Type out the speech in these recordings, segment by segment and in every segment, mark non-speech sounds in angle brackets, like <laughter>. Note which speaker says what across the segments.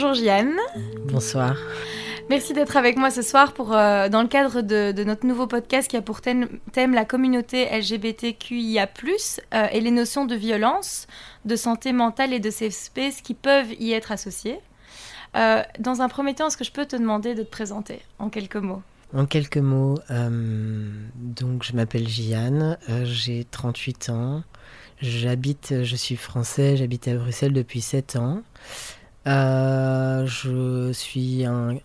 Speaker 1: Bonjour Jeanne.
Speaker 2: Bonsoir.
Speaker 1: Merci d'être avec moi ce soir pour, euh, dans le cadre de, notre nouveau podcast qui a pour thème, la communauté LGBTQIA, euh, et les notions de violence, de santé mentale et de safe space qui peuvent y être associées. Euh, dans un premier temps, est-ce que je peux te demander de te présenter en quelques mots?
Speaker 2: En quelques mots, donc je m'appelle Jeanne, j'ai 38 ans, j'habite, je suis français, j'habite à Bruxelles depuis 7 ans. Euh, je suis un,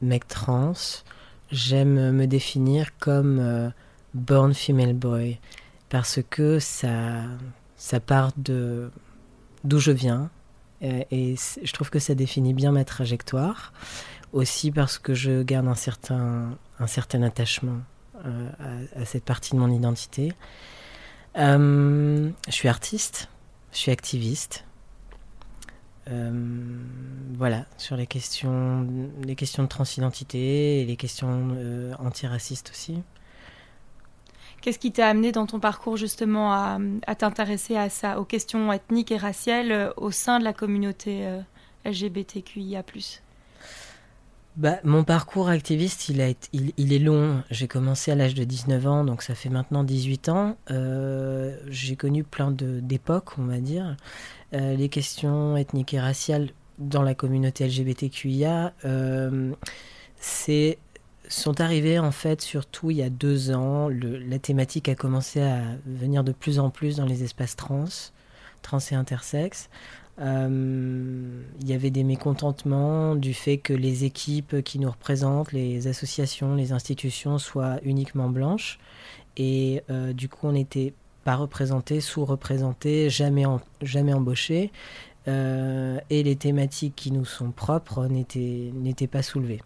Speaker 2: mec trans. J'aime me définir comme euh, born female boy parce que ça, ça part de d'où je viens et, je trouve que ça définit bien ma trajectoire. Aussi parce que je garde un certain, un certain attachement euh, à, cette partie de mon identité. je suis artiste, je suis activiste, euh, voilà, sur les questions, les questions de transidentité et les questions euh, antiracistes aussi.
Speaker 1: Qu'est-ce qui t'a amené dans ton parcours justement à, t'intéresser aux questions ethniques et raciales euh, au sein de la communauté LGBTQIA
Speaker 2: bah, mon parcours activiste, il, est long. J'ai commencé à l'âge de 19 ans, donc ça fait maintenant 18 ans. j'ai connu plein d'époques, on va dire. Euh, les questions ethniques et raciales dans la communauté LGBTQIA euh, sont arrivées en fait surtout il y a deux ans. la thématique a commencé à venir de plus en plus dans les espaces trans, trans et intersexes. Euh, il y avait des mécontentements du fait que les équipes qui nous représentent, les associations, les institutions soient uniquement blanches. Et du coup, on était pas représentés, sous-représentés, jamais, jamais embauchés. Euh, et les thématiques qui nous sont propres n'étaient pas soulevées.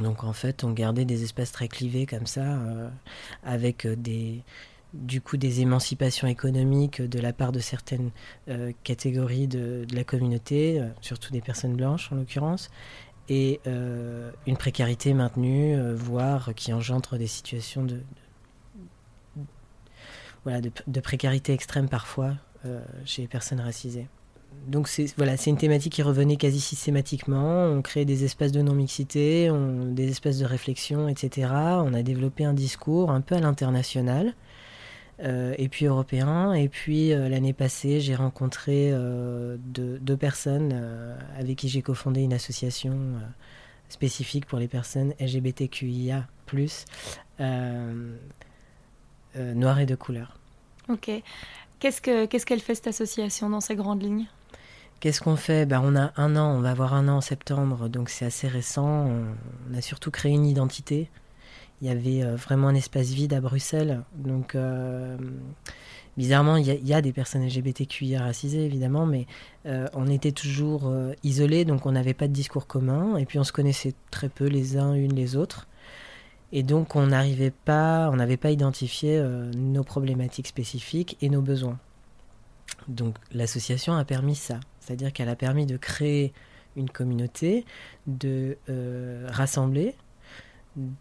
Speaker 2: Donc en fait, on gardait des espaces très clivés comme ça, euh, avec des, du coup des émancipations économiques de la part de certaines euh, catégories de, la communauté, surtout des personnes blanches en l'occurrence, et une précarité maintenue, voire qui engendre des situations de, voilà, de, précarité extrême parfois euh, chez les personnes racisées. Donc c'est voilà, c'est une thématique qui revenait quasi systématiquement. On crée des espaces de non-mixité, des espaces de réflexion, etc. On a développé un discours un peu à l'international. Euh, et puis européen. Et puis euh, l'année passée, j'ai rencontré deux, deux, personnes avec qui j'ai cofondé une association spécifique pour les personnes LGBTQIA, noires et de couleur.
Speaker 1: Ok. Qu'est-ce qu'elle qu'est-ce qu'elle fait cette association dans ses grandes lignes?
Speaker 2: Qu'est-ce qu'on fait? Ben, On a un an, on va avoir un an en septembre, donc c'est assez récent. On, a surtout créé une identité. Il y avait euh, vraiment un espace vide à Bruxelles. Donc, euh, bizarrement, il y, a des personnes LGBTQIA racisées, évidemment, mais euh, on était toujours isolés, donc on n'avait pas de discours commun. Et puis, on se connaissait très peu les uns une les autres. Et donc, on n'arrivait pas, on n'avait pas identifié nos problématiques spécifiques et nos besoins. Donc, l'association a permis ça. C'est-à-dire qu'elle a permis de créer une communauté, de rassembler,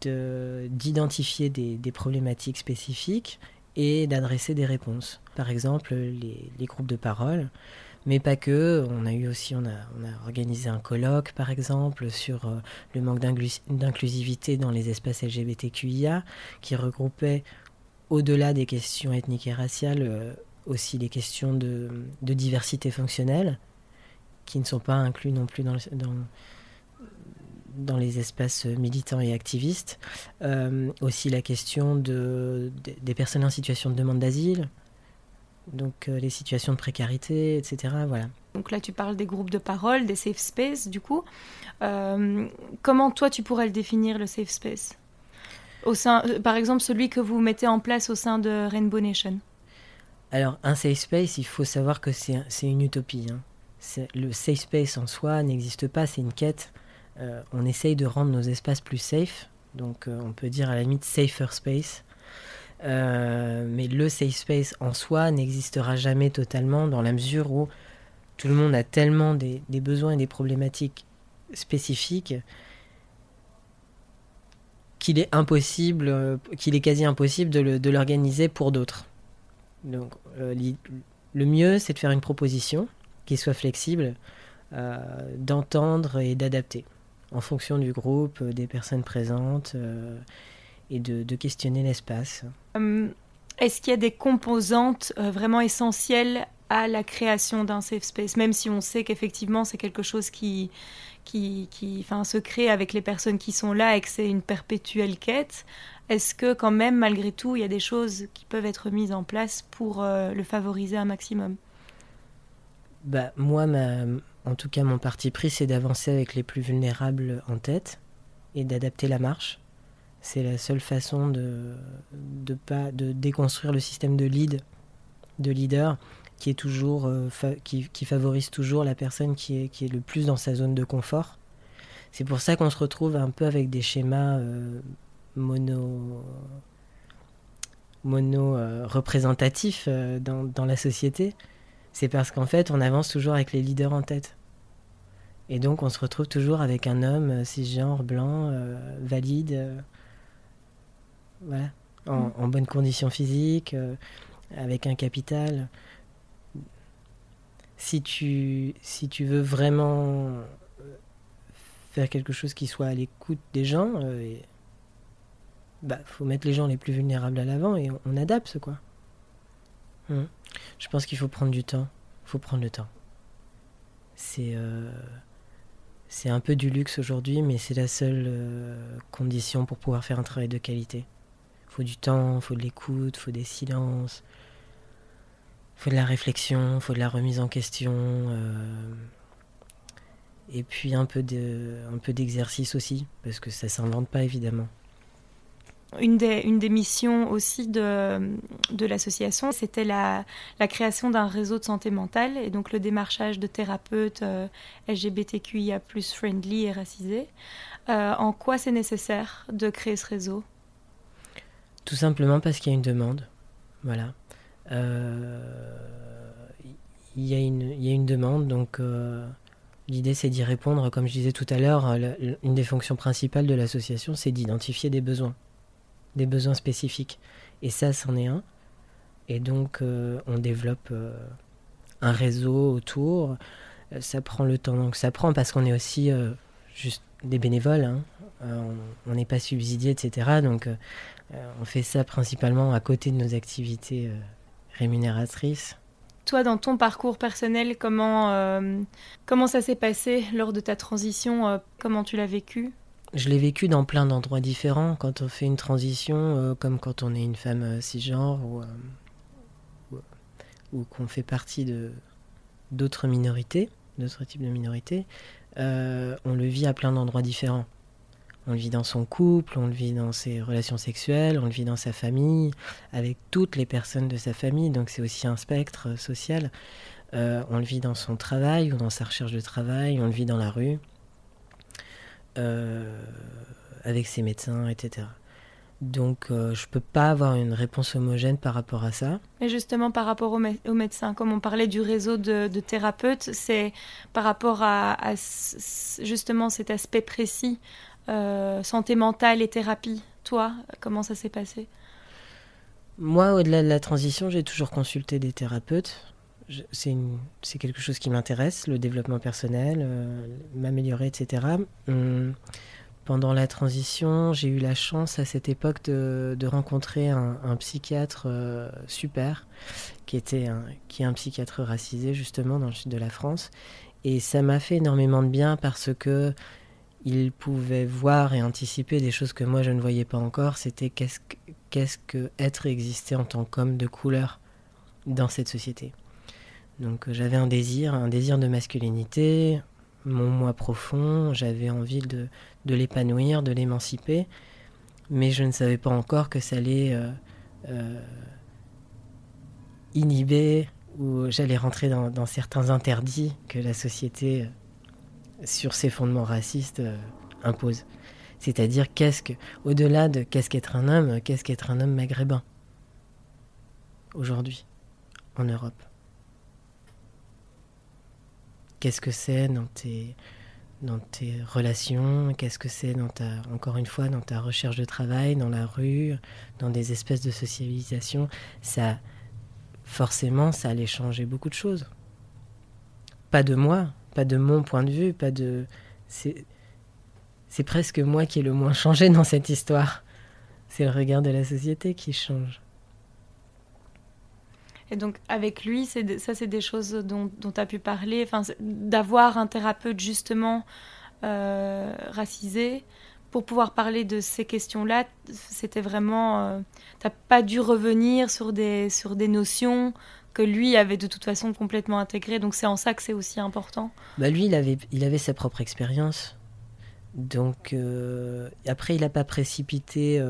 Speaker 2: d'identifier des, problématiques spécifiques et d'adresser des réponses. Par exemple, les, groupes de parole mais pas que. On a eu aussi, on a, organisé un colloque, par exemple, sur euh, le manque d'inclusivité dans les espaces LGBTQIA, qui regroupait, au-delà des questions ethniques et raciales, euh, aussi les questions de, diversité fonctionnelle, qui ne sont pas inclus non plus dans, dans, dans les espaces militants et activistes. Euh, aussi la question de, des personnes en situation de demande d'asile, donc euh, les situations de précarité, etc. Voilà.
Speaker 1: Donc là, tu parles des groupes de parole, des safe space, du coup. Euh, comment toi, tu pourrais le définir, le safe space? Au sein, Par exemple, celui que vous mettez en place au sein de Rainbow Nation
Speaker 2: Alors, un safe space, il faut savoir que c'est une utopie. Hein. Le safe space en soi n'existe pas, c'est une quête. On essaye de rendre nos espaces plus safe. Donc, on peut dire à la limite safer space. Euh, mais le safe space en soi n'existera jamais totalement dans la mesure où tout le monde a tellement des, besoins et des problématiques spécifiques qu'il est impossible, euh, qu'il est quasi impossible de l'organiser pour d'autres. Donc, euh, le mieux, c'est de faire une proposition qui soit flexible d'entendre et d'adapter en fonction du groupe, des personnes présentes et de, questionner l'espace.
Speaker 1: Hum, est-ce qu'il y a des composantes vraiment essentielles à la création d'un safe space, même si on sait qu'effectivement c'est quelque chose qui, qui, qui enfin, se crée avec les personnes qui sont là et que c'est une perpétuelle quête? Est-ce que quand même, malgré tout, il y a des choses qui peuvent être mises en place pour euh, le favoriser un maximum?
Speaker 2: Bah, Moi, en tout cas, mon parti pris, c'est d'avancer avec les plus vulnérables en tête et d'adapter la marche. C'est la seule façon de, de, pas, de déconstruire le système de lead, de leader, qui est toujours euh, qui, favorise toujours la personne qui est, qui est le plus dans sa zone de confort. C'est pour ça qu'on se retrouve un peu avec des schémas euh, mono mono euh, représentatifs dans, dans, la société. C'est parce qu'en fait, on avance toujours avec les leaders en tête. Et donc, on se retrouve toujours avec un homme cisgenre, blanc, valide, voilà, en, mm. en, bonne condition physique, avec un capital si tu, si tu veux vraiment euh, faire quelque chose qui soit à l'écoute des gens, il euh, bah, faut mettre les gens les plus vulnérables à l'avant et on, adapte, quoi. Hum. Je pense qu'il faut prendre du temps. Il faut prendre le temps. C'est euh, c'est un peu du luxe aujourd'hui, mais c'est la seule condition pour pouvoir faire un travail de qualité. Il faut du temps, faut de l'écoute, faut des silences, faut de la réflexion, faut de la remise en question, euh, et puis un peu de, d'exercice aussi, parce que ça s'invente pas évidemment.
Speaker 1: Une des, missions aussi de, l'association, c'était la, la, création d'un réseau de santé mentale et donc le démarchage de thérapeutes euh, LGBTQIA+ friendly et racisés. Euh, en quoi c'est nécessaire de créer ce réseau?
Speaker 2: Tout simplement parce qu'il y a une demande. Voilà. Euh, il y, a une demande, donc euh, l'idée c'est d'y répondre. Comme je disais tout à l'heure, une des fonctions principales de l'association, c'est d'identifier des besoins, des besoins spécifiques. Et ça, c'en est un. Et donc, euh, on développe un réseau autour. Ça prend le temps, donc ça prend parce qu'on est aussi juste des bénévoles. Hein. on n'est pas subsidié, etc. Donc, on fait ça principalement à côté de nos activités rémunératrice.
Speaker 1: Toi, dans ton parcours personnel, comment, euh, comment ça s'est passé lors de ta transition? Euh, Comment tu l'as vécu?
Speaker 2: Je l'ai vécu dans plein d'endroits différents. Quand on fait une transition, euh, comme quand on est une femme cisgenre ou, ou, ou qu'on fait partie de d'autres minorités, d'autres types de minorités, on le vit à plein d'endroits différents. On le vit dans son couple, on le vit dans ses relations sexuelles, on le vit dans sa famille, avec toutes les personnes de sa famille, donc c'est aussi un spectre euh, social. Euh, on le vit dans son travail ou dans sa recherche de travail, on le vit dans la rue, euh, avec ses médecins, etc. Donc je ne peux pas avoir une réponse homogène par rapport à ça.
Speaker 1: Mais justement par rapport aux, médecins, comme on parlait du réseau de, thérapeutes, c'est par rapport à, justement cet aspect précis euh, santé mentale et thérapie. Toi, comment ça s'est passé?
Speaker 2: Moi, au-delà de la transition, j'ai toujours consulté des thérapeutes. C'est quelque chose qui m'intéresse, le développement personnel, euh, m'améliorer, etc. Hum, pendant la transition, j'ai eu la chance à cette époque de, rencontrer un, psychiatre euh, super, qui, était qui est un psychiatre racisé justement dans le sud de la France. Et ça m'a fait énormément de bien parce que il pouvait voir et anticiper des choses que moi je ne voyais pas encore. C'était qu'est-ce que, qu'est-ce que être et exister en tant qu'homme de couleur dans cette société. Donc euh, j'avais un désir, un désir de masculinité, mon moi profond, j'avais envie de, l'épanouir, de l'émanciper, mais je ne savais pas encore que ça allait euh, euh, inhiber ou j'allais rentrer dans, certains interdits que la société sur ces fondements racistes impose. C'est-à-dire qu'est-ce que, au-delà de qu'est-ce qu'être un homme, qu'est-ce qu'être un homme maghrébin aujourd'hui en Europe? Qu'est-ce que c'est dans tes, dans tes relations? Qu'est-ce que c'est dans ta, encore une fois, dans ta recherche de travail, dans la rue, dans des espèces de socialisation? Ça, forcément, ça allait changer beaucoup de choses. Pas de moi, pas de mon point de vue, pas de. C'est, c'est presque moi qui ai le moins changé dans cette histoire. C'est le regard de la société qui change.
Speaker 1: Et donc avec lui, c'est ça c'est des choses dont tu as pu parler, enfin, d'avoir un thérapeute justement euh, racisé pour pouvoir parler de ces questions-là, c'était vraiment... Euh, tu n'as pas dû revenir sur des, sur des notions que lui avait de toute façon complètement intégrées, donc c'est en ça que c'est aussi important.
Speaker 2: Bah lui, il avait, il avait sa propre expérience. Donc euh, après, il n'a pas précipité,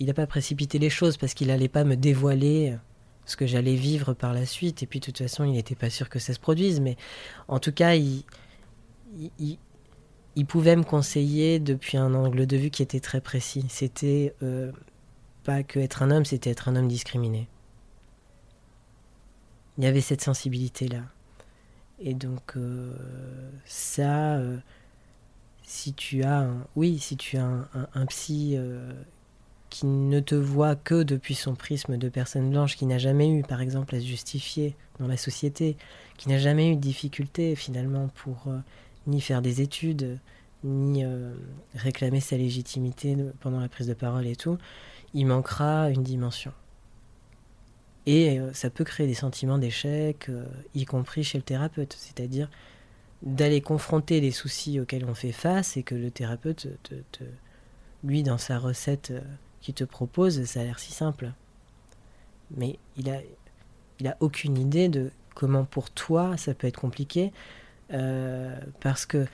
Speaker 2: il a pas précipité les choses parce qu'il n'allait pas me dévoiler ce que j'allais vivre par la suite. Et puis, de toute façon, il n'était pas sûr que ça se produise. Mais en tout cas, il, il, pouvait me conseiller depuis un angle de vue qui était très précis. C'était euh, pas que être un homme, c'était être un homme discriminé. Il y avait cette sensibilité-là. Et donc, euh, ça, euh, si tu as, un, oui, si tu as un psy qui ne te voit que depuis son prisme de personne blanche, qui n'a jamais eu, par exemple, à se justifier dans la société, qui n'a jamais eu de difficulté finalement pour euh, ni faire des études, ni euh, réclamer sa légitimité pendant la prise de parole et tout, il manquera une dimension. Et euh, ça peut créer des sentiments d'échec, y compris chez le thérapeute, c'est-à-dire d'aller confronter les soucis auxquels on fait face et que le thérapeute, te, lui, dans sa recette qui te propose, ça a l'air si simple. Mais il a, il a aucune idée de comment pour toi ça peut être compliqué, euh, parce que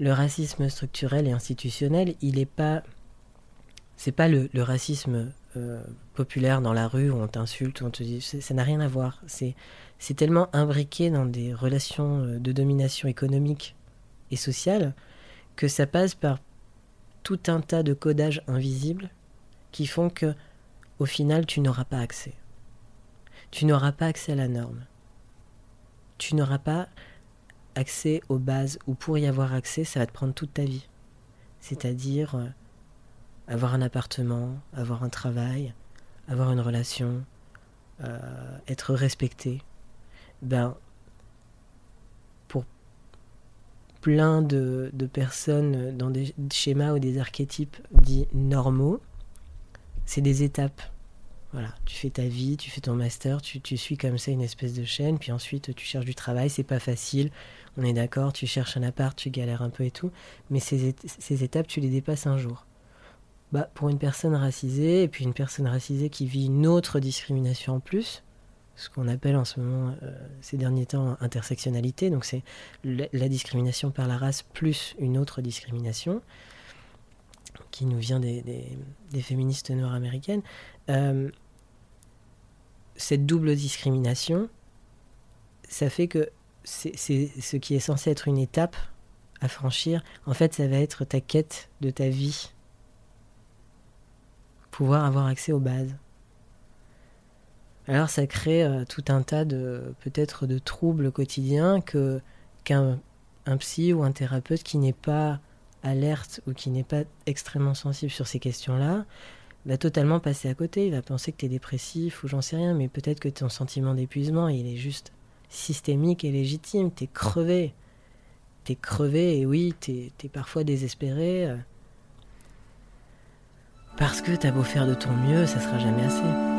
Speaker 2: le racisme structurel et institutionnel, il n'est pas, c'est pas le, racisme euh, populaire dans la rue où on t'insulte, où on te dit, ça n'a rien à voir. C'est, c'est tellement imbriqué dans des relations euh, de domination économique et sociale que ça passe par tout un tas de codages invisibles qui font que, au final, tu n'auras pas accès. Tu n'auras pas accès à la norme. Tu n'auras pas accès aux bases, ou pour y avoir accès, ça va te prendre toute ta vie. C'est-à-dire euh, avoir un appartement, avoir un travail, avoir une relation, euh, être respecté. Ben, pour plein de, de personnes dans des schémas ou des archétypes dits normaux, c'est des étapes. Voilà, tu fais ta vie, tu fais ton master, tu, suis comme ça une espèce de chaîne, puis ensuite tu cherches du travail, c'est pas facile, on est d'accord, tu cherches un appart, tu galères un peu et tout, mais ces, ces étapes, tu les dépasses un jour. Bah, pour une personne racisée, et puis une personne racisée qui vit une autre discrimination en plus, ce qu'on appelle en ce moment, euh, ces derniers temps, intersectionnalité, donc c'est la discrimination par la race plus une autre discrimination, qui nous vient des, féministes noires américaines, euh, cette double discrimination, ça fait que c'est ce qui est censé être une étape à franchir, en fait, ça va être ta quête de ta vie. Pouvoir avoir accès aux bases. Alors ça crée euh, tout un tas de peut-être de troubles quotidiens que qu'un un psy ou un thérapeute qui n'est pas alerte ou qui n'est pas extrêmement sensible sur ces questions-là, va totalement passer à côté. Il va penser que tu es dépressif ou j'en sais rien, mais peut-être que ton sentiment d'épuisement, il est juste systémique et légitime. Tu es crevé. Tu es crevé et oui, tu es, parfois désespéré. Euh, parce que t'as beau faire de ton mieux, ça sera jamais assez.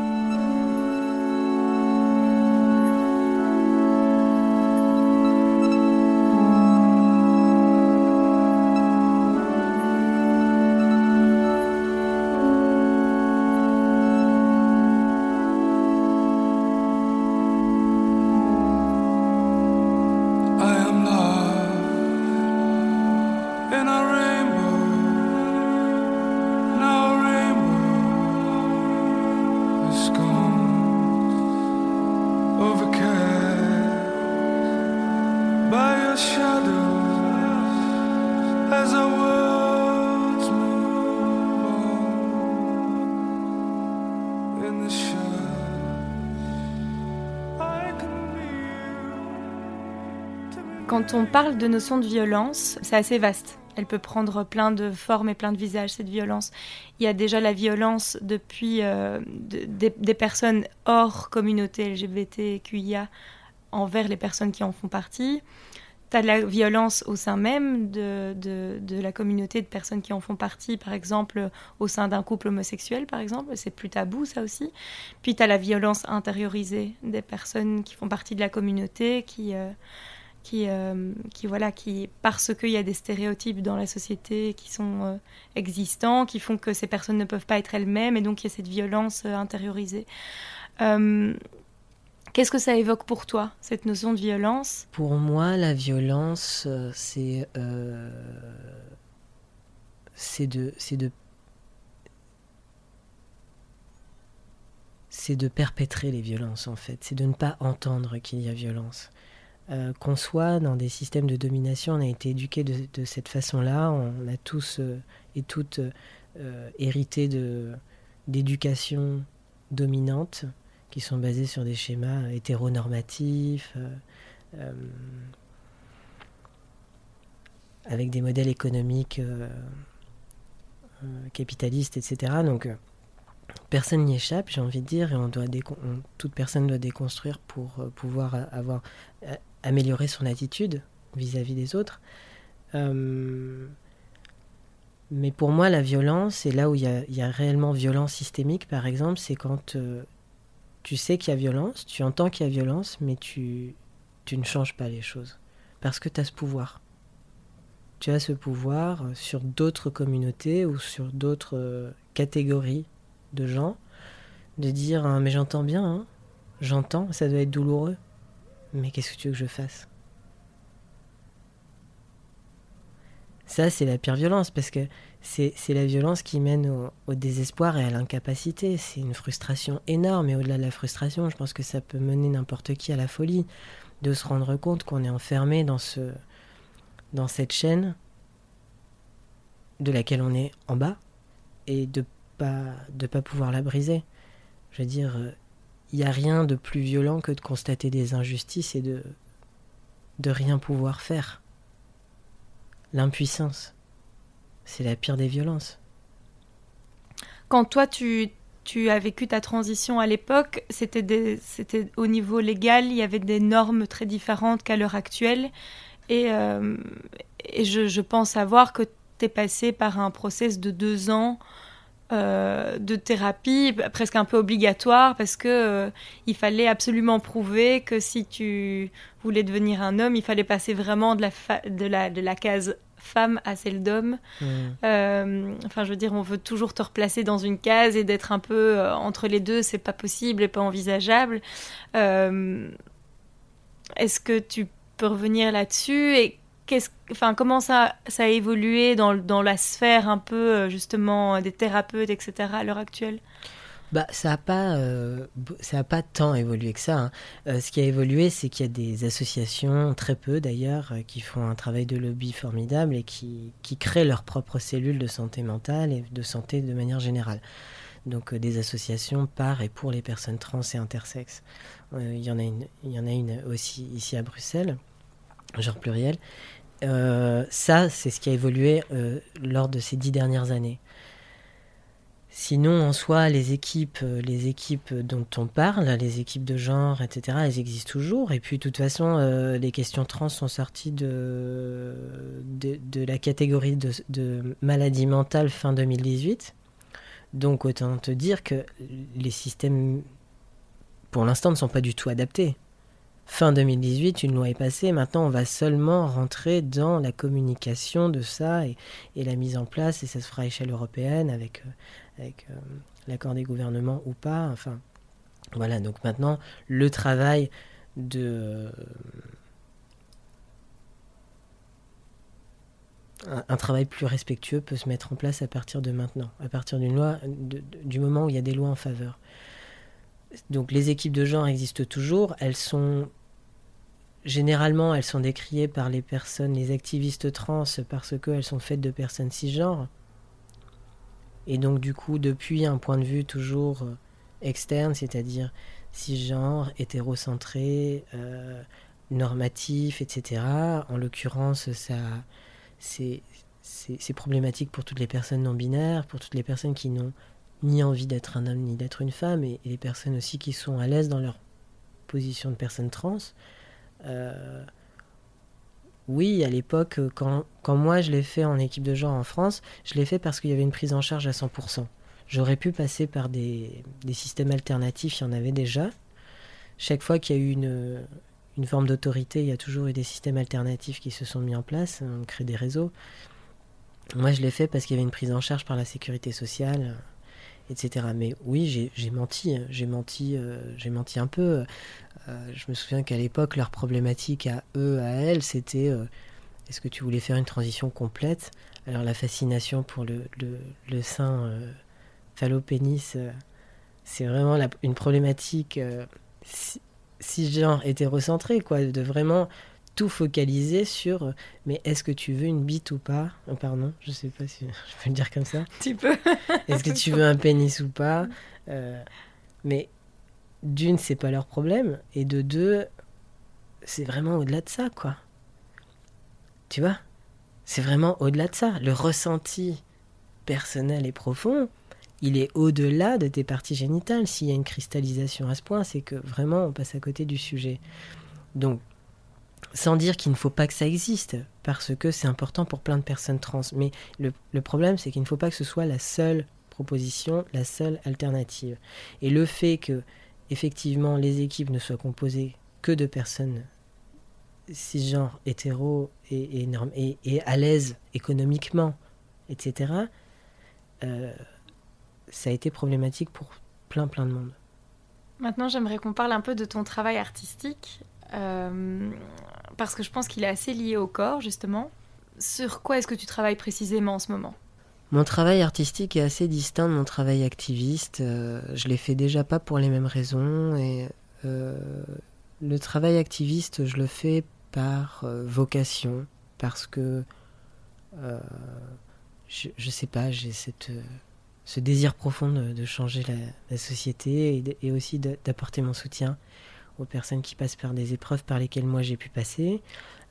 Speaker 1: Quand on parle de notion de violence, c'est assez vaste. Elle peut prendre plein de formes et plein de visages, cette violence. Il y a déjà la violence depuis euh, des, personnes hors communauté LGBTQIA envers les personnes qui en font partie. Tu as la violence au sein même de, de, la communauté de personnes qui en font partie, par exemple au sein d'un couple homosexuel, par exemple, c'est plus tabou ça aussi. Puis tu as la violence intériorisée des personnes qui font partie de la communauté, qui, euh, qui, euh, qui, voilà, qui parce qu'il y a des stéréotypes dans la société qui sont euh, existants, qui font que ces personnes ne peuvent pas être elles-mêmes, et donc il y a cette violence intériorisée. Qu'est-ce que ça évoque pour toi, cette notion de violence?
Speaker 2: Pour moi, la violence, euh, c'est euh, c'est de de de perpétrer les violences en fait. C'est de ne pas entendre qu'il y a violence. Euh, qu'on soit dans des systèmes de domination, on a été éduqué de, cette façon-là. On a tous et toutes hérité d'éducation dominante qui sont basés sur des schémas hétéronormatifs, euh, euh, avec des modèles économiques euh, capitalistes, etc. Donc personne n'y échappe, j'ai envie de dire, et on doit toute personne doit déconstruire pour pouvoir avoir améliorer son attitude vis-à-vis des autres. mais pour moi, la violence, et là où il y, y, a réellement violence systémique, par exemple, c'est quand tu sais qu'il y a violence, tu entends qu'il y a violence, mais tu, tu ne changes pas les choses. Parce que tu as ce pouvoir. Tu as ce pouvoir euh, sur d'autres communautés ou sur d'autres euh, catégories de gens de dire hein, Mais j'entends bien, hein. j'entends, ça doit être douloureux. Mais qu'est-ce que tu veux que je fasse? Ça, c'est la pire violence parce que c'est la violence qui mène au, désespoir et à l'incapacité. C'est une frustration énorme et au-delà de la frustration, je pense que ça peut mener n'importe qui à la folie de se rendre compte qu'on est enfermé dans, ce, dans cette chaîne de laquelle on est en bas et de pas de pas pouvoir la briser. Je veux dire, il n'y a rien de plus violent que de constater des injustices et de de rien pouvoir faire. L'impuissance c'est la pire des violences.
Speaker 1: Quand toi, tu, as vécu ta transition à l'époque, c'était, au niveau légal, il y avait des normes très différentes qu'à l'heure actuelle. Et, euh, je, pense savoir que tu es passé par un process de deux ans euh, de thérapie presque un peu obligatoire parce que euh, il fallait absolument prouver que si tu voulais devenir un homme, il fallait passer vraiment de la, de la, de la case femme à celle d'homme. Mmh. Euh, enfin, je veux dire, on veut toujours te replacer dans une case et d'être un peu entre les deux, c'est pas possible et pas envisageable. Est-ce que tu peux revenir là-dessus et comment ça, a évolué dans, la sphère un peu justement des thérapeutes, etc. à l'heure actuelle?
Speaker 2: Bah, ça n'a pas, euh, pas tant évolué que ça. Hein. Euh, ce qui a évolué, c'est qu'il y a des associations, très peu d'ailleurs, euh, qui font un travail de lobby formidable et qui, créent leurs propres cellules de santé mentale et de santé de manière générale. Donc des associations par et pour les personnes trans et intersexes. Il y en a une aussi ici à Bruxelles, genre pluriel. ça, c'est ce qui a évolué lors de ces dix dernières années. Sinon, en soi, les équipes, euh, les équipes dont on parle, les équipes de genre, etc., elles existent toujours. Et puis, de toute façon, euh, les questions trans sont sorties de, la catégorie de, maladie mentale fin 2018. Donc, autant te dire que les systèmes, pour l'instant, ne sont pas du tout adaptés. Fin 2018, une loi est passée. Maintenant, on va seulement rentrer dans la communication de ça et, la mise en place. Et ça se fera à échelle européenne avec, euh, euh, l'accord des gouvernements ou pas. Enfin, voilà, donc maintenant, le travail de... Un, travail plus respectueux peut se mettre en place à partir de maintenant, à partir d'une loi, du moment où il y a des lois en faveur. Donc les équipes de genre existent toujours, elles sont généralement elles sont décriées par les personnes, les activistes trans parce qu'elles sont faites de personnes cisgenres. Et donc du coup, depuis un point de vue toujours euh, externe, c'est-à-dire cisgenre, hétérocentré, euh, normatif, etc. En l'occurrence, ça, c'est, c'est, problématique pour toutes les personnes non binaires, pour toutes les personnes qui n'ont ni envie d'être un homme ni d'être une femme, et, les personnes aussi qui sont à l'aise dans leur position de personne trans. Euh, oui, à l'époque, quand, quand moi je l'ai fait en équipe de genre en France, je l'ai fait parce qu'il y avait une prise en charge à 100%. J'aurais pu passer par des, des, systèmes alternatifs, il y en avait déjà. Chaque fois qu'il y a eu une, une forme d'autorité, il y a toujours eu des systèmes alternatifs qui se sont mis en place, on crée des réseaux. Moi, je l'ai fait parce qu'il y avait une prise en charge par la sécurité sociale, etc. Mais oui, j'ai menti, j'ai menti, euh, j'ai menti un peu. Euh, je me souviens qu'à l'époque, leur problématique à eux, à elles, c'était euh, est-ce que tu voulais faire une transition complète? Alors la fascination pour le, le, le sein phallopénis, c'est vraiment une problématique si, si genre hétérocentrée, quoi, de vraiment tout focaliser sur euh, mais est-ce que tu veux une bite ou pas? Oh, Pardon, je sais pas si <laughs> je peux le dire comme ça.
Speaker 1: Tu peux. <laughs>
Speaker 2: est-ce que tu veux un pénis ou pas? Euh, Mais d'une, c'est pas leur problème, et de deux, c'est vraiment au-delà de ça, quoi. Tu vois? C'est vraiment au-delà de ça. Le ressenti personnel et profond, il est au-delà de tes parties génitales. S'il y a une cristallisation à ce point, c'est que vraiment on passe à côté du sujet. Donc sans dire qu'il ne faut pas que ça existe, parce que c'est important pour plein de personnes trans. Mais le, problème, c'est qu'il ne faut pas que ce soit la seule proposition, la seule alternative. Et le fait que, effectivement, les équipes ne soient composées que de personnes cisgenres, hétéros et, et, et, à l'aise économiquement, etc., euh, ça a été problématique pour plein plein de monde.
Speaker 1: Maintenant, j'aimerais qu'on parle un peu de ton travail artistique. Euh, parce que je pense qu'il est assez lié au corps, justement. Sur quoi est-ce que tu travailles précisément en ce moment?
Speaker 2: Mon travail artistique est assez distinct de mon travail activiste. Euh, je l'ai fait déjà pas pour les mêmes raisons. Et euh, le travail activiste, je le fais par euh, vocation, parce que je, je, sais pas, j'ai ce désir profond de, changer la, société et aussi d'apporter mon soutien aux personnes qui passent par des épreuves par lesquelles moi j'ai pu passer.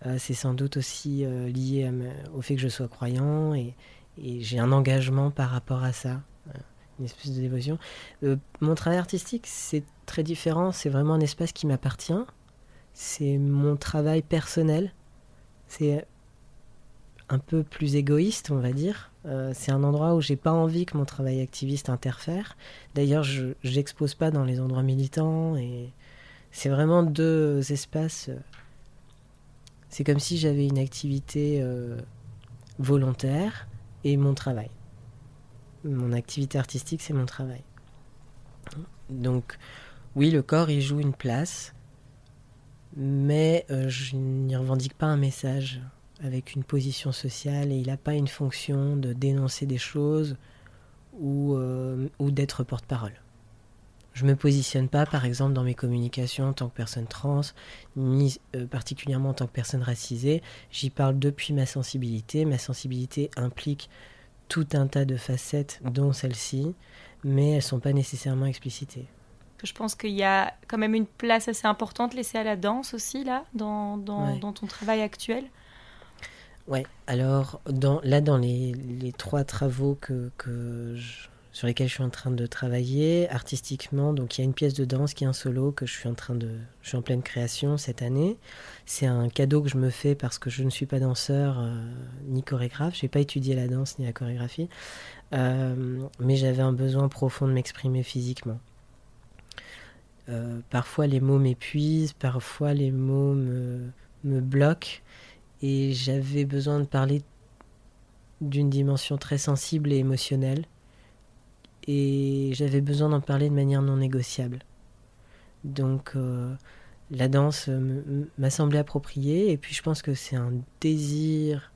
Speaker 2: Euh, c'est sans doute aussi euh, lié au fait que je sois croyant et, j'ai un engagement par rapport à ça, euh, une espèce de dévotion. mon travail artistique, c'est très différent, c'est vraiment un espace qui m'appartient, c'est mon travail personnel, c'est un peu plus égoïste, on va dire. c'est un endroit où j'ai pas envie que mon travail activiste interfère. D'ailleurs, je n'expose pas dans les endroits militants et c'est vraiment deux espaces. Euh, c'est comme si j'avais une activité euh, volontaire et mon travail. Mon activité artistique, c'est mon travail. Donc, oui, le corps, il joue une place, mais euh, je n'y revendique pas un message avec une position sociale et il n'a pas une fonction de dénoncer des choses ou, ou d'être porte-parole. Je me positionne pas, par exemple, dans mes communications en tant que personne trans, ni euh, particulièrement en tant que personne racisée. J'y parle depuis ma sensibilité. Ma sensibilité implique tout un tas de facettes, dont celle-ci, mais elles sont pas nécessairement explicitées.
Speaker 1: Je pense qu'il y a quand même une place assez importante laissée à la danse aussi, là, dans, dans, dans ton travail actuel.
Speaker 2: Ouais, alors dans, là, dans les, les trois travaux que, que je sur lesquels je suis en train de travailler artistiquement. Donc il y a une pièce de danse qui est un solo que je suis en train de, je suis en pleine création cette année. C'est un cadeau que je me fais parce que je ne suis pas danseur euh, ni chorégraphe. J'ai pas étudié la danse ni la chorégraphie, euh, mais j'avais un besoin profond de m'exprimer physiquement. Euh, parfois les mots m'épuisent, parfois les mots me, me bloquent, et j'avais besoin de parler d'une dimension très sensible et émotionnelle et j'avais besoin d'en parler de manière non négociable. Donc euh, la danse m'a semblé appropriée et puis je pense que c'est un désir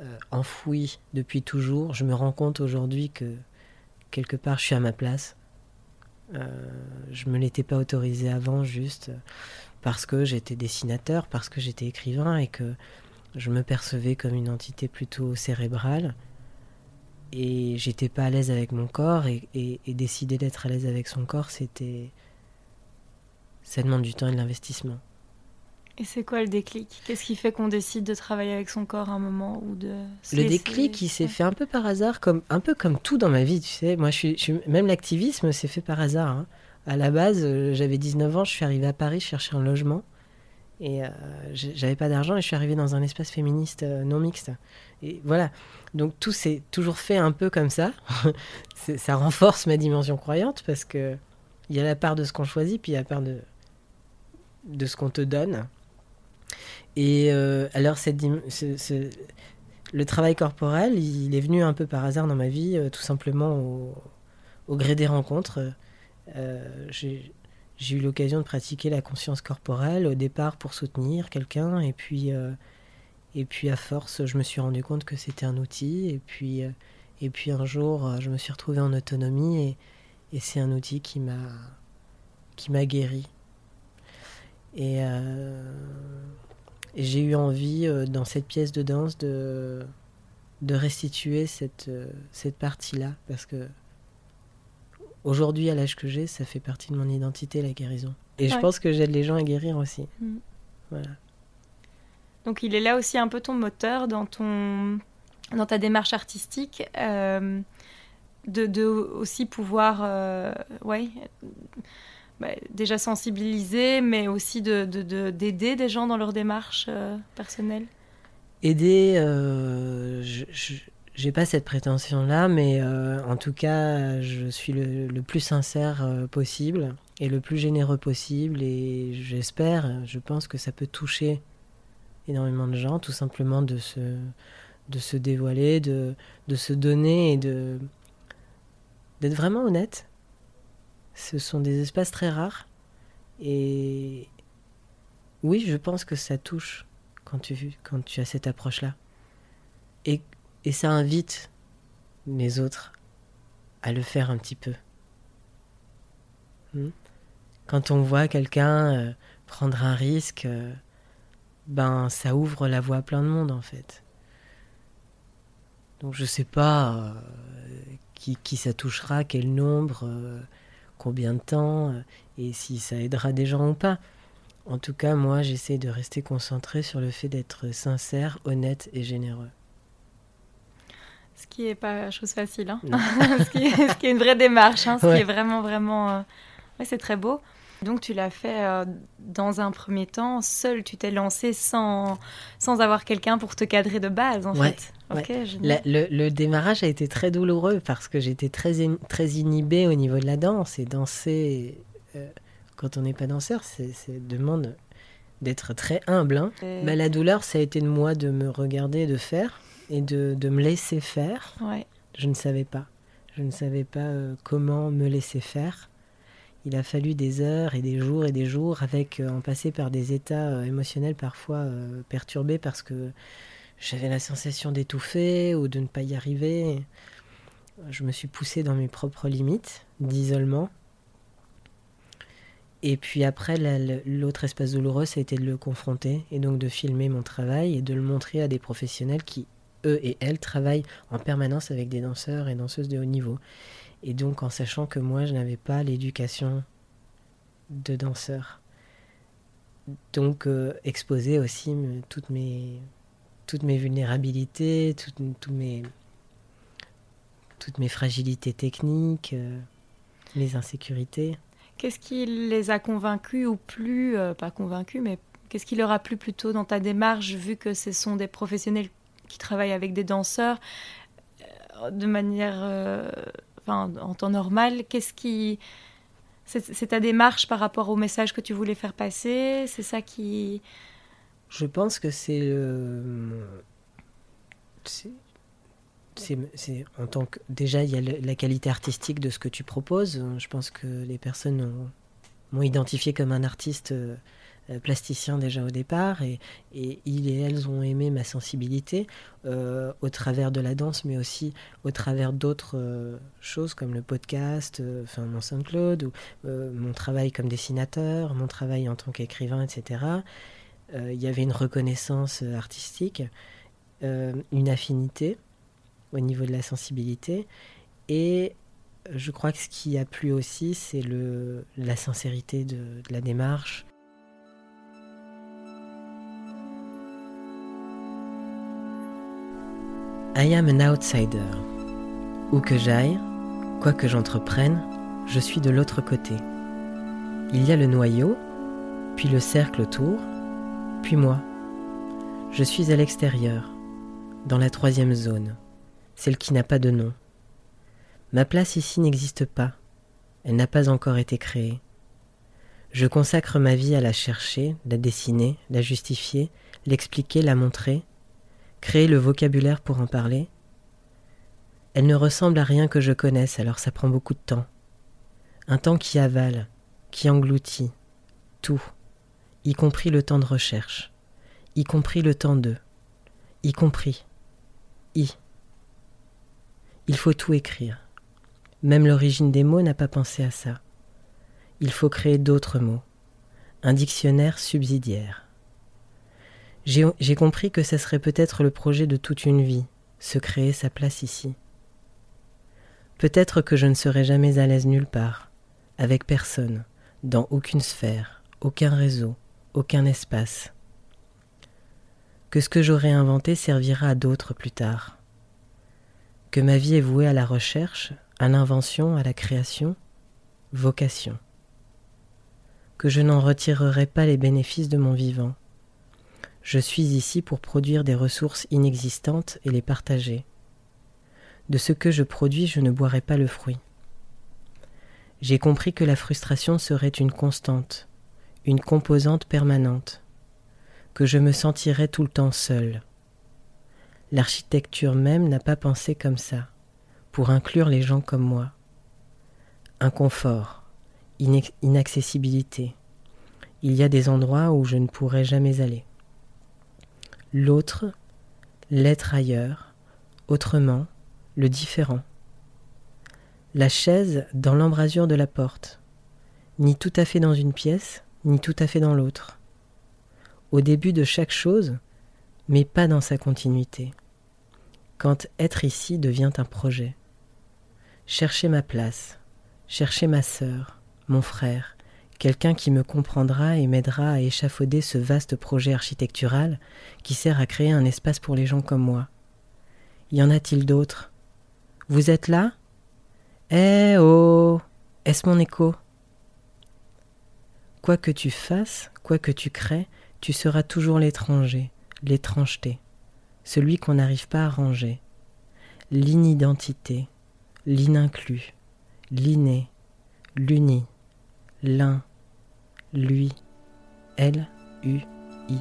Speaker 2: euh, enfoui depuis toujours. Je me rends compte aujourd'hui que quelque part je suis à ma place. Euh, je me l'étais pas autorisé avant juste parce que j'étais dessinateur, parce que j'étais écrivain et que je me percevais comme une entité plutôt cérébrale et j'étais pas à l'aise avec mon corps et, décider d'être à l'aise avec son corps c'était ça demande du temps et de l'investissement
Speaker 1: et c'est quoi le déclic? Qu'est-ce qui fait qu'on décide de travailler avec son corps à un moment ou de
Speaker 2: Le déclic, il s'est fait un peu par hasard, comme un peu comme tout dans ma vie, tu sais. Moi, je suis, même l'activisme, s'est fait par hasard. Hein. À la base, euh, j'avais 19 ans, je suis arrivée à Paris chercher un logement Et j'avais pas d'argent et je suis arrivée dans un espace féministe non mixte. Et voilà. Donc tout s'est toujours fait un peu comme ça. <laughs> ça renforce ma dimension croyante parce que il y a la part de ce qu'on choisit, puis il y a la part de, de ce qu'on te donne. Et euh, alors, cette, le travail corporel, il est venu un peu par hasard dans ma vie, euh, tout simplement au, gré des rencontres. Euh, eu l'occasion de pratiquer la conscience corporelle au départ pour soutenir quelqu'un, et puis, et puis à force, je me suis rendu compte que c'était un outil, et puis, et puis un jour, je me suis retrouvée en autonomie, et, et c'est un outil qui m'a qui m'a guéri. Et et j'ai eu envie, euh, dans cette pièce de danse, de, de restituer cette, euh, cette partie-là. Parce que aujourd'hui, à l'âge que j'ai, ça fait partie de mon identité, la guérison. Et je pense que j'aide les gens à guérir aussi. Mm. Voilà.
Speaker 1: Donc il est là aussi un peu ton moteur dans, ton, dans ta démarche artistique. Euh, de, de, aussi pouvoir ouais, bah, déjà sensibiliser, mais aussi d'aider de, de, des gens dans leur démarche euh, personnelle?
Speaker 2: Aider, euh, je n'ai pas cette prétention-là, mais euh, en tout cas, je suis le, le plus sincère possible et le plus généreux possible. Et j'espère, je pense que ça peut toucher énormément de gens, tout simplement de se, de se dévoiler, de, de se donner et de d'être vraiment honnête ce sont des espaces très rares. Et oui, je pense que ça touche quand tu, quand tu as cette approche-là. Et, et ça invite les autres à le faire un petit peu. Hmm? Quand on voit quelqu'un euh, prendre un risque, euh, ben ça ouvre la voie à plein de monde en fait. Donc je sais pas euh, qui, ça touchera, quel nombre combien de temps et si ça aidera des gens ou pas. En tout cas, moi, j'essaie de rester concentré sur le fait d'être sincère, honnête et généreux.
Speaker 1: Ce qui n'est pas chose facile, hein. <laughs> ce, qui est, une vraie démarche, hein. ce qui est vraiment, vraiment... Euh, c'est très beau. Donc tu l'as fait euh, dans un premier temps, seul, tu t'es lancé sans, sans avoir quelqu'un pour te cadrer de base, en fait.
Speaker 2: le, démarrage a été très douloureux parce que j'étais très, très inhibée au niveau de la danse. Et danser, euh, quand on n'est pas danseur, c'est demande d'être très humble. Hein. Bah, la douleur, ça a été de moi de me regarder, de faire et de, de me laisser faire. Je ne savais pas. Je ne savais pas euh, comment me laisser faire il a fallu des heures et des jours et des jours avec euh, en passer par des états euh, émotionnels parfois perturbés parce que j'avais la sensation d'étouffer ou de ne pas y arriver. Je me suis poussé dans mes propres limites d'isolement. Et puis après, l'autre espace douloureux, ça a été de le confronter et donc de filmer mon travail et de le montrer à des professionnels qui, eux et elles, travaillent en permanence avec des danseurs et danseuses de haut niveau. Et donc en sachant que moi, je n'avais pas l'éducation de danseur. Donc euh, exposer aussi toutes, mes, toutes mes vulnérabilités, toutes, mes, toutes mes fragilités techniques, euh, mes insécurités.
Speaker 1: Qu'est-ce qui les a convaincus ou plus, euh, pas convaincus, mais qu'est-ce qui leur a plu plutôt dans ta démarche, vu que ce sont des professionnels qui travaillent avec des danseurs de manière en temps normal, qu'est-ce qui... C'est ta démarche par rapport au message que tu voulais faire passer? C'est ça qui...
Speaker 2: Je pense que c'est... C'est en tant que déjà il y a la qualité artistique de ce que tu proposes. Je pense que les personnes m'ont identifié comme un artiste euh, euh, plasticien déjà au départ et, et, ils et elles ont aimé ma sensibilité euh, au travers de la danse mais aussi au travers d'autres euh, choses comme le podcast, enfin mon SoundCloud ou mon travail comme dessinateur, mon travail en tant qu'écrivain, etc. Il y avait une reconnaissance artistique, une affinité au niveau de la sensibilité et je crois que ce qui a plu aussi, c'est la sincérité de la démarche, I am an outsider. Où que j'aille, quoi que j'entreprenne, je suis de l'autre côté. Il y a le noyau, puis le cercle autour, Puis moi, je suis à l'extérieur, dans la troisième zone, celle qui n'a pas de nom. Ma place ici n'existe pas, elle n'a pas encore été créée. Je consacre ma vie à la chercher, la dessiner, la justifier, l'expliquer, la montrer, créer le vocabulaire pour en parler. Elle ne ressemble à rien que je connaisse, alors ça prend beaucoup de temps. Un temps qui avale, qui engloutit, tout, y compris le temps de recherche, y compris le temps de, y compris, y. Il faut tout écrire. Même l'origine des mots n'a pas pensé à ça. Il faut créer d'autres mots, un dictionnaire subsidiaire. J'ai compris que ce serait peut-être le projet de toute une vie, se créer sa place ici. Peut-être que je ne serai jamais à l'aise nulle part, avec personne, dans aucune sphère, aucun réseau, aucun espace. Que ce que j'aurai inventé servira à d'autres plus tard. Que ma vie est vouée à la recherche, à l'invention, à la création, vocation. Que je n'en retirerai pas les bénéfices de mon vivant. Je suis ici pour produire des ressources inexistantes et les partager. De ce que je produis, je ne boirai pas le fruit. J'ai compris que la frustration serait une constante, une composante permanente, que je me sentirais tout le temps seul. L'architecture même n'a pas pensé comme ça pour inclure les gens comme moi. Inconfort, inaccessibilité. Il y a des endroits où je ne pourrai jamais aller. L'autre, l'être ailleurs, autrement, le différent. La chaise dans l'embrasure de la porte, ni tout à fait dans une pièce, ni tout à fait dans l'autre. Au début de chaque chose, mais pas dans sa continuité. Quand être ici devient un projet chercher ma place, chercher ma sœur, mon frère, quelqu'un qui me comprendra et m'aidera à échafauder ce vaste projet architectural qui sert à créer un espace pour les gens comme moi. Y en a-t-il d'autres? Vous êtes là? Eh oh! Est-ce mon écho? Quoi que tu fasses, quoi que tu crées, tu seras toujours l'étranger, l'étrangeté, celui qu'on n'arrive pas à ranger, l'inidentité, l'ininclus, l'inné, l'uni, l'un, lui, elle, u, i.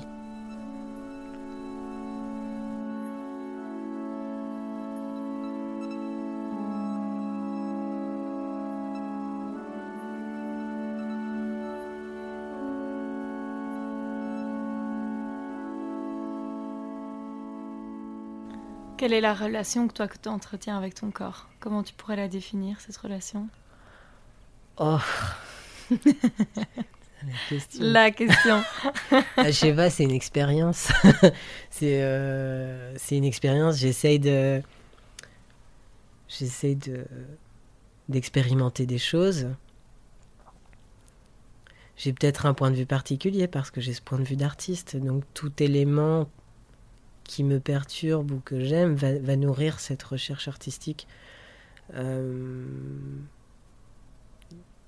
Speaker 1: Quelle est la relation que toi que tu entretiens avec ton corps? Comment tu pourrais la définir cette relation?
Speaker 2: Oh <laughs>
Speaker 1: La question. La question.
Speaker 2: Ah, je sais pas, c'est une expérience. <laughs> c'est euh, c'est une expérience. J'essaye de j'essaye de d'expérimenter des choses. J'ai peut-être un point de vue particulier parce que j'ai ce point de vue d'artiste. Donc tout élément qui me perturbe ou que j'aime va, nourrir cette recherche artistique. Euh,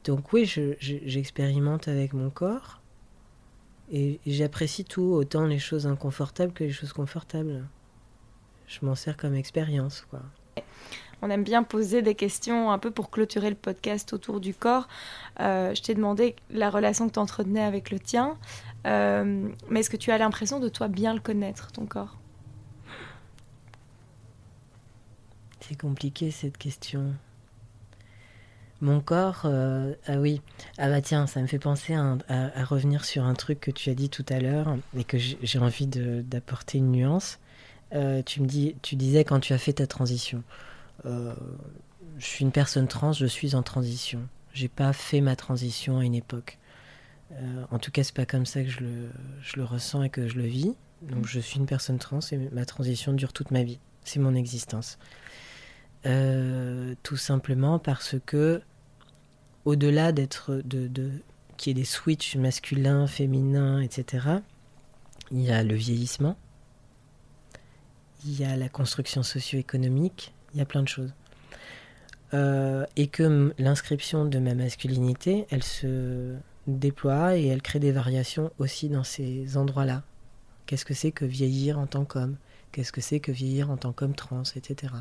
Speaker 2: donc oui, j'expérimente avec mon corps et j'apprécie tout, autant les choses inconfortables que les choses confortables. Je m'en sers comme expérience, quoi.
Speaker 1: On aime bien poser des questions un peu pour clôturer le podcast autour du corps. Euh, je t'ai demandé la relation que tu entretenais avec le tien, euh, mais est-ce que tu as l'impression de toi bien le connaître, ton corps?
Speaker 2: C'est compliqué cette question. Mon corps, euh, ah oui, ah bah tiens, ça me fait penser à, revenir sur un truc que tu as dit tout à l'heure et que j'ai envie d'apporter une nuance. Euh, tu me dis, tu disais quand tu as fait ta transition. Euh, je suis une personne trans, je suis en transition. J'ai pas fait ma transition à une époque. en tout cas, c'est pas comme ça que je le, ressens et que je le vis. Donc, je suis une personne trans et ma transition dure toute ma vie. C'est mon existence. Tout simplement parce que, au-delà d'être de, qu'il y ait des switches masculins, féminins, etc., il y a le vieillissement, il y a la construction socio-économique, il y a plein de choses. Euh, et que l'inscription de ma masculinité, elle se déploie et elle crée des variations aussi dans ces endroits-là, Qu'est-ce que c'est que vieillir en tant qu'homme? Qu'est-ce que c'est que vieillir en tant qu'homme trans, etc.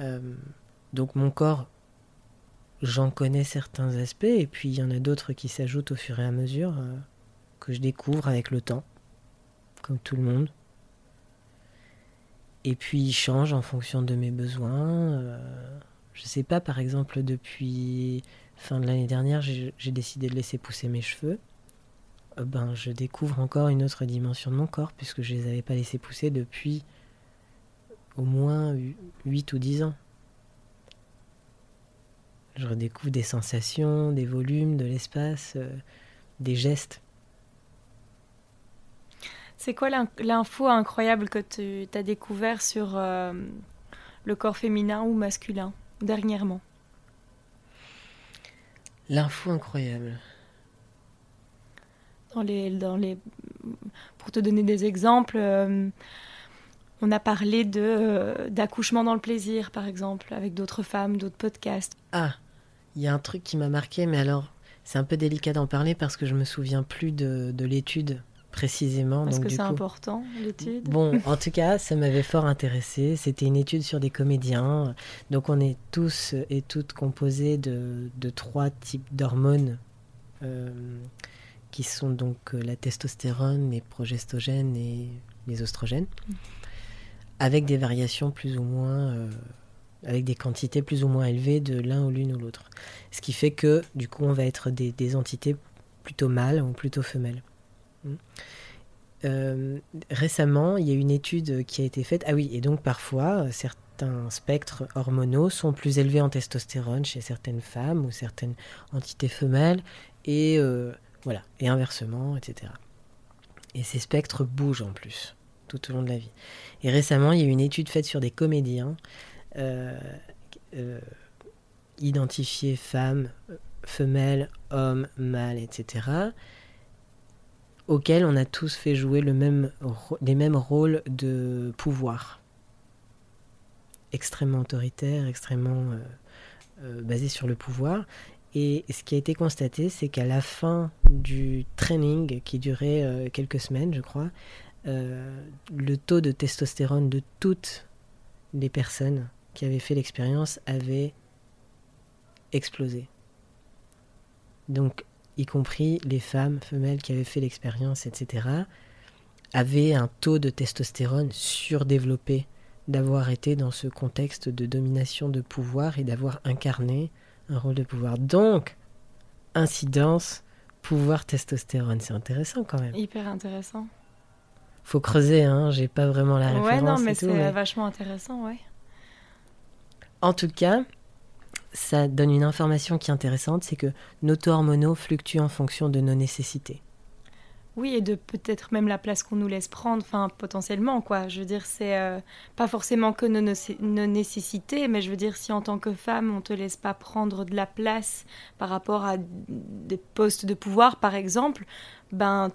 Speaker 2: Euh, donc mon corps, j'en connais certains aspects, et puis il y en a d'autres qui s'ajoutent au fur et à mesure, euh, que je découvre avec le temps, comme tout le monde. Et puis il change en fonction de mes besoins. Euh, je sais pas, par exemple, depuis fin de l'année dernière, j'ai décidé de laisser pousser mes cheveux. Euh, ben, je découvre encore une autre dimension de mon corps, puisque je les avais pas laissés pousser depuis au moins 8 ou 10 ans. Je redécouvre des sensations, des volumes, de l'espace, euh, des gestes.
Speaker 1: C'est quoi l'info incroyable que tu as découvert sur euh, le corps féminin ou masculin dernièrement?
Speaker 2: L'info incroyable
Speaker 1: dans les, dans les... Pour te donner des exemples, euh, on a parlé de, euh, d'accouchement dans le plaisir, par exemple, avec d'autres femmes, d'autres podcasts.
Speaker 2: Ah, il y a un truc qui m'a marqué, mais alors, c'est un peu délicat d'en parler parce que je me souviens plus de, de l'étude précisément.
Speaker 1: Est-ce que c'est important, l'étude
Speaker 2: Bon, en tout cas, ça m'avait fort intéressé. C'était une étude sur des comédiens. Donc, on est tous et toutes composés de, de trois types d'hormones. Euh, qui sont donc euh, la testostérone, les progestogènes et les oestrogènes, mm. avec des variations plus ou moins, euh, avec des quantités plus ou moins élevées de l'un ou l'une ou l'autre. Ce qui fait que du coup on va être des, entités plutôt mâles ou plutôt femelles. Mm. Euh, récemment, il y a une étude qui a été faite. Ah oui, et donc parfois, certains spectres hormonaux sont plus élevés en testostérone chez certaines femmes ou certaines entités femelles et voilà, et inversement, etc. Et ces spectres bougent en plus, tout au long de la vie. Et récemment, il y a eu une étude faite sur des comédiens euh, euh, identifiés femmes, femelles, hommes, mâles, etc., auxquels on a tous fait jouer le même, les mêmes rôles de pouvoir. Extrêmement autoritaire, extrêmement euh, basé sur le pouvoir. Et ce qui a été constaté, c'est qu'à la fin du training, qui durait euh, quelques semaines, je crois, euh, le taux de testostérone de toutes les personnes qui avaient fait l'expérience avait explosé. Donc, y compris les femmes, femelles qui avaient fait l'expérience, etc., avaient un taux de testostérone surdéveloppé d'avoir été dans ce contexte de domination de pouvoir et d'avoir incarné un rôle de pouvoir. Donc, incidence, pouvoir testostérone. C'est intéressant quand même.
Speaker 1: Hyper intéressant.
Speaker 2: Faut creuser, hein. J'ai pas vraiment la référence.
Speaker 1: Ouais, non, mais c'est vachement intéressant, ouais.
Speaker 2: En tout cas, ça donne une information qui est intéressante, c'est que nos taux hormonaux fluctuent en fonction de nos nécessités.
Speaker 1: Oui, et de peut-être même la place qu'on nous laisse prendre, enfin potentiellement quoi. Je veux dire, c'est euh, pas forcément que nos, nos, nécessités, mais je veux dire, si en tant que femme, on te laisse pas prendre de la place par rapport à des postes de pouvoir, par exemple, ben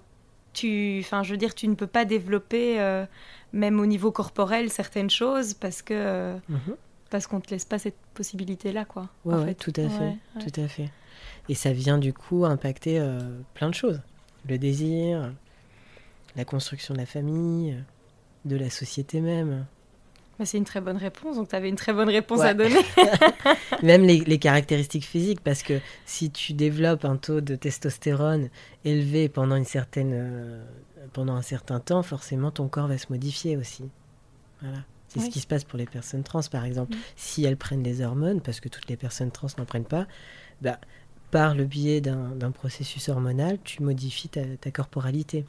Speaker 1: tu, enfin je veux dire, tu ne peux pas développer euh, même au niveau corporel certaines choses parce que euh, mhm. Parce qu'on te laisse pas cette possibilité là quoi.
Speaker 2: Ouais, tout à fait, tout à fait. Et ça vient du coup impacter plein de choses le désir, la construction de la famille, de la société même.
Speaker 1: Bah, c'est une très bonne réponse, donc tu avais une très bonne réponse à donner. <laughs> <laughs>
Speaker 2: même les, caractéristiques physiques, parce que si tu développes un taux de testostérone élevé pendant, une certaine, euh, pendant un certain temps, forcément ton corps va se modifier aussi. Voilà. C'est ce qui se passe pour les personnes trans, par exemple. Si elles prennent des hormones, parce que toutes les personnes trans n'en prennent pas, bah, par le biais d'un processus hormonal, tu modifies ta, corporalité.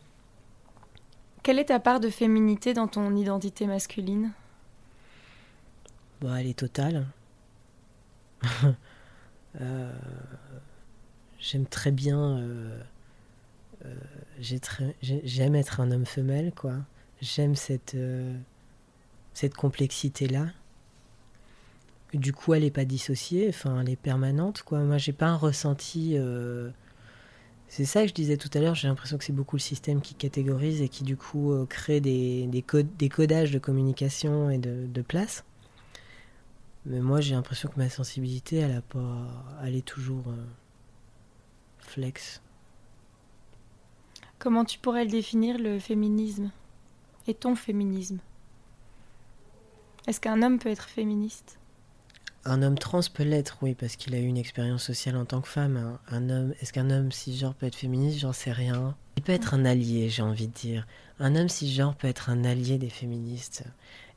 Speaker 1: Quelle est ta part de féminité dans ton identité masculine?
Speaker 2: Bah, Elle est totale. <laughs> Euh, j'aime très bien. Euh, euh, j'aime être un homme femelle, quoi. J'aime cette, cette complexité-là du coup, elle n'est pas dissociée, enfin, elle est permanente, quoi. Moi, j'ai pas un ressenti. Euh, c'est ça que je disais tout à l'heure, j'ai l'impression que c'est beaucoup le système qui catégorise et qui, du coup, euh, crée des, codages de communication et de, place. Mais moi, j'ai l'impression que ma sensibilité, elle, a pas, elle est toujours euh, flex.
Speaker 1: Comment tu pourrais le définir, le féminisme? Et ton féminisme? Est-ce qu'un homme peut être féministe?
Speaker 2: Un homme trans peut l'être, oui, parce qu'il a eu une expérience sociale en tant que femme. Un, homme, est-ce qu'un homme cisgenre peut être féministe? J'en sais rien. Il peut être un allié, j'ai envie de dire. Un homme cisgenre peut être un allié des féministes.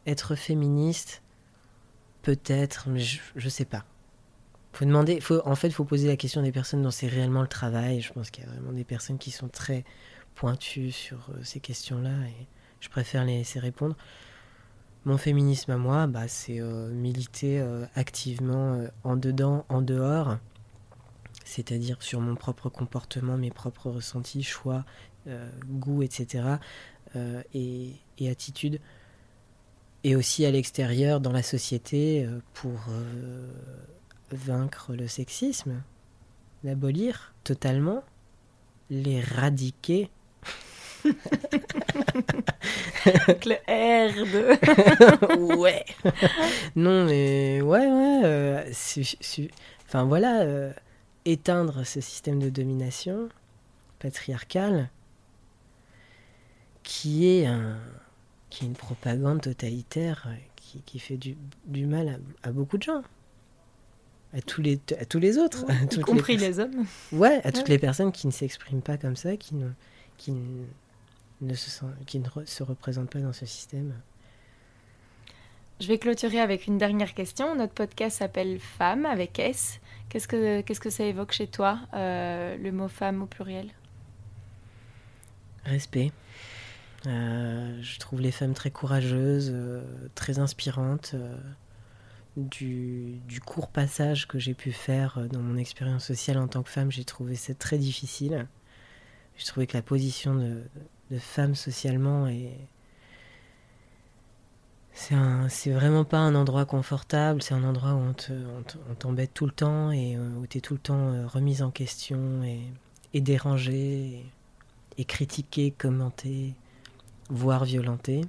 Speaker 2: Être féministe, peut-être, mais je, je sais pas. Faut demander, en fait, il faut poser la question des personnes dont c'est réellement le travail. Je pense qu'il y a vraiment des personnes qui sont très pointues sur euh, ces questions-là et je préfère les laisser répondre. Mon féminisme à moi, bah, c'est euh, militer euh, activement en dedans, en dehors, c'est-à-dire sur mon propre comportement, mes propres ressentis, choix, goût, etc. et, et attitudes et aussi à l'extérieur dans la société pour vaincre le sexisme, l'abolir totalement, l'éradiquer.
Speaker 1: Avec le R de... <laughs>
Speaker 2: ouais. Non, mais ouais, ouais. Euh, enfin voilà, euh, éteindre ce système de domination patriarcal qui est, un, qui est une propagande totalitaire euh, qui, qui fait du, du mal à beaucoup de gens à tous les, à tous les autres. <laughs>
Speaker 1: y compris les, hommes.
Speaker 2: Ouais, à toutes les personnes qui ne s'expriment pas comme ça, qui ne, qui ne, se, qui ne se représentent pas dans ce système.
Speaker 1: Je vais clôturer avec une dernière question. Notre podcast s'appelle Femme avec S. Qu'est-ce que, qu'est-ce que ça évoque chez toi, euh, le mot femme au pluriel?
Speaker 2: Respect. Euh, je trouve les femmes très courageuses, euh, très inspirantes du, court passage que j'ai pu faire dans mon expérience sociale en tant que femme, j'ai trouvé ça très difficile. J'ai trouvé que la position de, femme socialement est. C'est vraiment pas un endroit confortable, c'est un endroit où on t'embête tout le temps et euh, où tu es tout le temps euh, remise en question et, et dérangée et, et critiquée, commentée, voire violentée.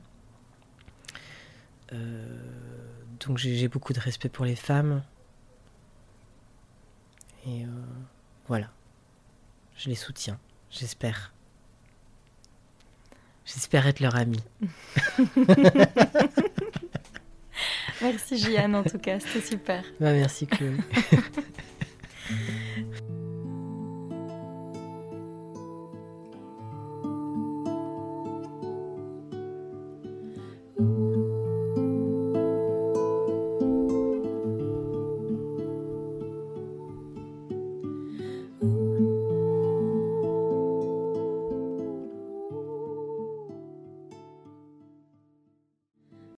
Speaker 2: Euh, donc j'ai beaucoup de respect pour les femmes. Et voilà. Je les soutiens, j'espère. J'espère être leur amie. <laughs>
Speaker 1: merci Gianne en tout cas, c'était super.
Speaker 2: Bah, merci Chloé. <laughs>